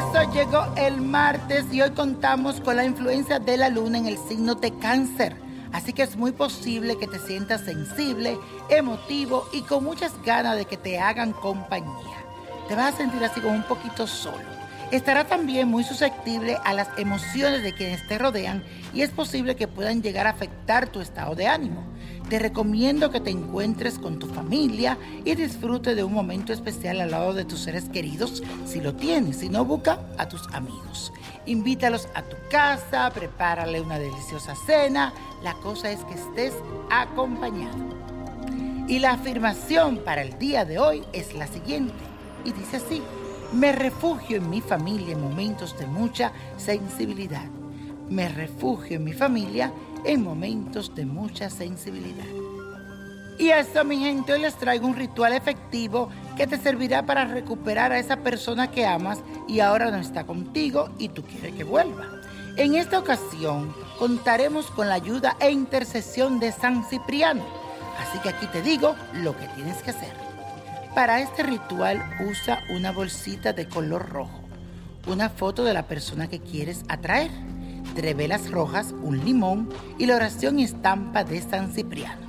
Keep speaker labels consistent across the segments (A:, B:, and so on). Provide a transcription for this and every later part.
A: Eso llegó el martes y hoy contamos con la influencia de la luna en el signo de cáncer. Así que es muy posible que te sientas sensible, emotivo y con muchas ganas de que te hagan compañía. Te vas a sentir así como un poquito solo. Estará también muy susceptible a las emociones de quienes te rodean y es posible que puedan llegar a afectar tu estado de ánimo. Te recomiendo que te encuentres con tu familia y disfrute de un momento especial al lado de tus seres queridos si lo tienes, si no busca a tus amigos. Invítalos a tu casa, prepárale una deliciosa cena, la cosa es que estés acompañado. Y la afirmación para el día de hoy es la siguiente y dice así, me refugio en mi familia en momentos de mucha sensibilidad. Me refugio en mi familia en momentos de mucha sensibilidad. Y eso, mi gente, hoy les traigo un ritual efectivo que te servirá para recuperar a esa persona que amas y ahora no está contigo y tú quieres que vuelva. En esta ocasión contaremos con la ayuda e intercesión de San Cipriano. Así que aquí te digo lo que tienes que hacer. Para este ritual usa una bolsita de color rojo, una foto de la persona que quieres atraer, tres velas rojas, un limón y la oración y estampa de San Cipriano.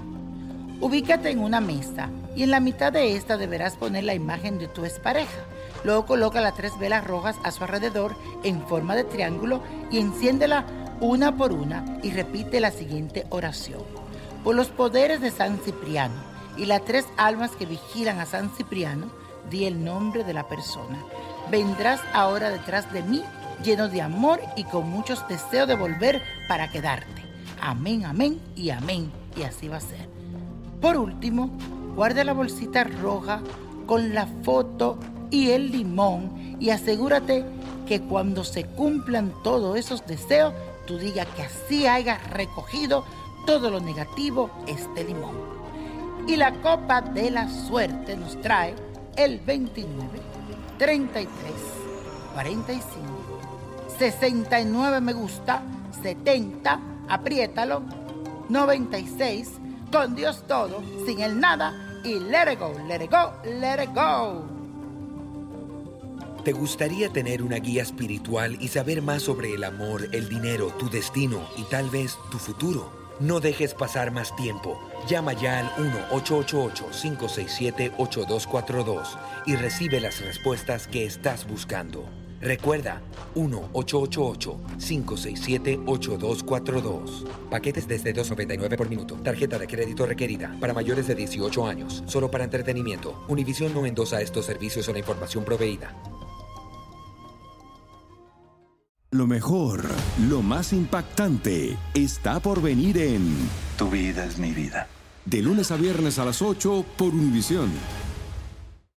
A: Ubícate en una mesa y en la mitad de esta deberás poner la imagen de tu expareja. Luego coloca las tres velas rojas a su alrededor en forma de triángulo y enciéndela una por una y repite la siguiente oración. Por los poderes de San Cipriano y las tres almas que vigilan a San Cipriano, di el nombre de la persona. Vendrás ahora detrás de mí lleno de amor y con muchos deseos de volver para quedarte. Amén, amén y amén. Y así va a ser. Por último, guarda la bolsita roja con la foto y el limón y asegúrate que cuando se cumplan todos esos deseos, tú digas que así hayas recogido todo lo negativo este limón. Y la copa de la suerte nos trae el 29, 33, 45, 69 me gusta, 70, apriétalo, 96, con Dios todo, sin el nada y let it go, let it go, let it go.
B: ¿Te gustaría tener una guía espiritual y saber más sobre el amor, el dinero, tu destino y tal vez tu futuro? No dejes pasar más tiempo. Llama ya al 1-888-567-8242 y recibe las respuestas que estás buscando. Recuerda, 1-888-567-8242. Paquetes desde 2.99 por minuto. Tarjeta de crédito requerida para mayores de 18 años. Solo para entretenimiento. Univision no endosa estos servicios o la información proveída.
C: Lo mejor, lo más impactante, está por venir en
D: Tu vida es mi vida.
C: De lunes a viernes a las 8 por Univisión.